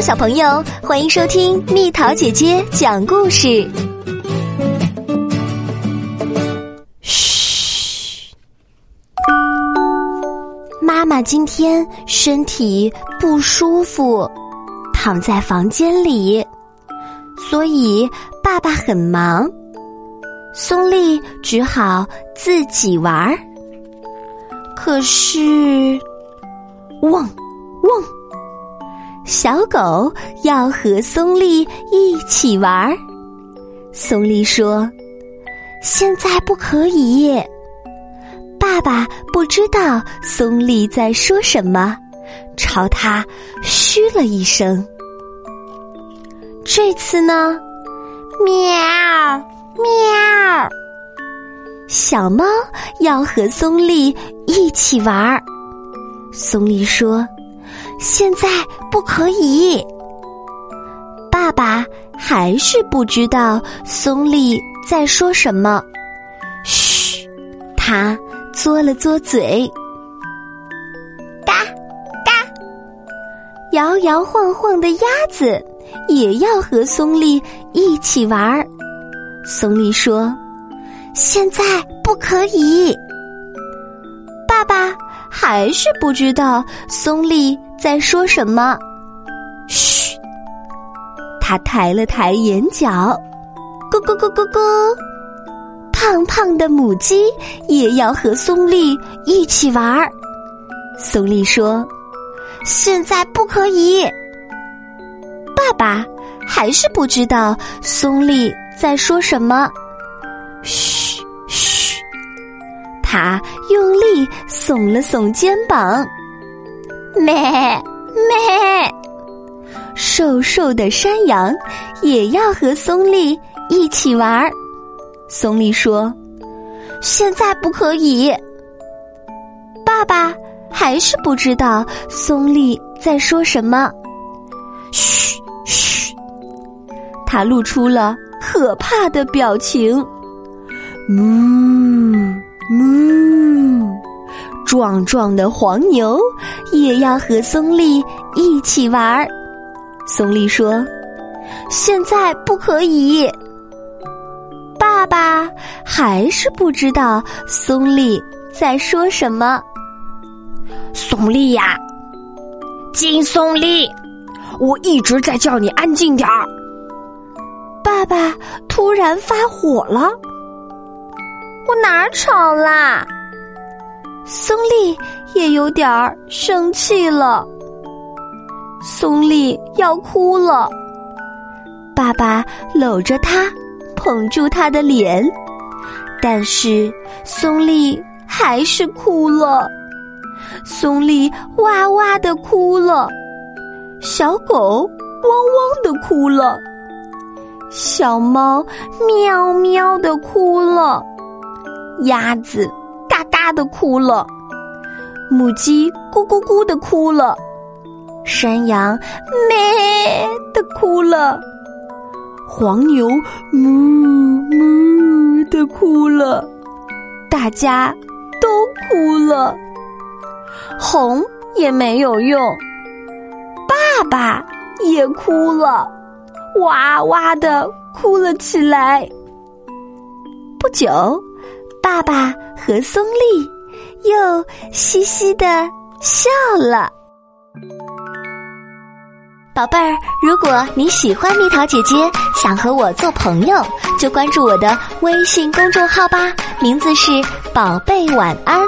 小朋友，欢迎收听蜜桃姐姐讲故事。嘘，妈妈今天身体不舒服，躺在房间里，所以爸爸很忙，松丽只好自己玩儿。可是，汪汪，小狗要和松丽一起玩儿。松丽说：“现在不可以。”爸爸不知道松丽在说什么，朝他嘘了一声。这次呢，喵喵。小猫要和松丽一起玩儿，松丽说：“现在不可以。”爸爸还是不知道松丽在说什么。嘘，他嘬了嘬嘴，嘎嘎，摇摇晃晃的鸭子也要和松丽一起玩儿。松丽说。现在不可以。爸爸还是不知道松丽在说什么。嘘，他抬了抬眼角，咕咕咕咕咕。胖胖的母鸡也要和松丽一起玩儿。松丽说：“现在不可以。”爸爸还是不知道松丽在说什么。嘘嘘。他用力耸了耸肩膀，咩咩，瘦瘦的山羊也要和松丽一起玩儿。松丽说：“现在不可以。”爸爸还是不知道松丽在说什么。嘘嘘，他露出了可怕的表情。嗯，壮壮的黄牛也要和松丽一起玩儿。松丽说：“现在不可以。”爸爸还是不知道松丽在说什么。松丽呀，金松丽，我一直在叫你安静点儿。爸爸突然发火了。我哪儿吵啦？松丽也有点儿生气了。松丽要哭了，爸爸搂着她，捧住她的脸，但是松丽还是哭了。松丽哇哇的哭了，小狗汪汪的哭了，小猫喵喵的哭了。鸭子的哭了，母鸡咕咕咕的哭了，山羊咩的哭了，黄牛哞哞的哭了，大家都哭了，哄也没有用，爸爸也哭了，哇哇的哭了起来。不久。爸爸和松丽又嘻嘻的笑了。宝贝儿，如果你喜欢蜜桃姐姐，想和我做朋友，就关注我的微信公众号吧，名字是“宝贝晚安”。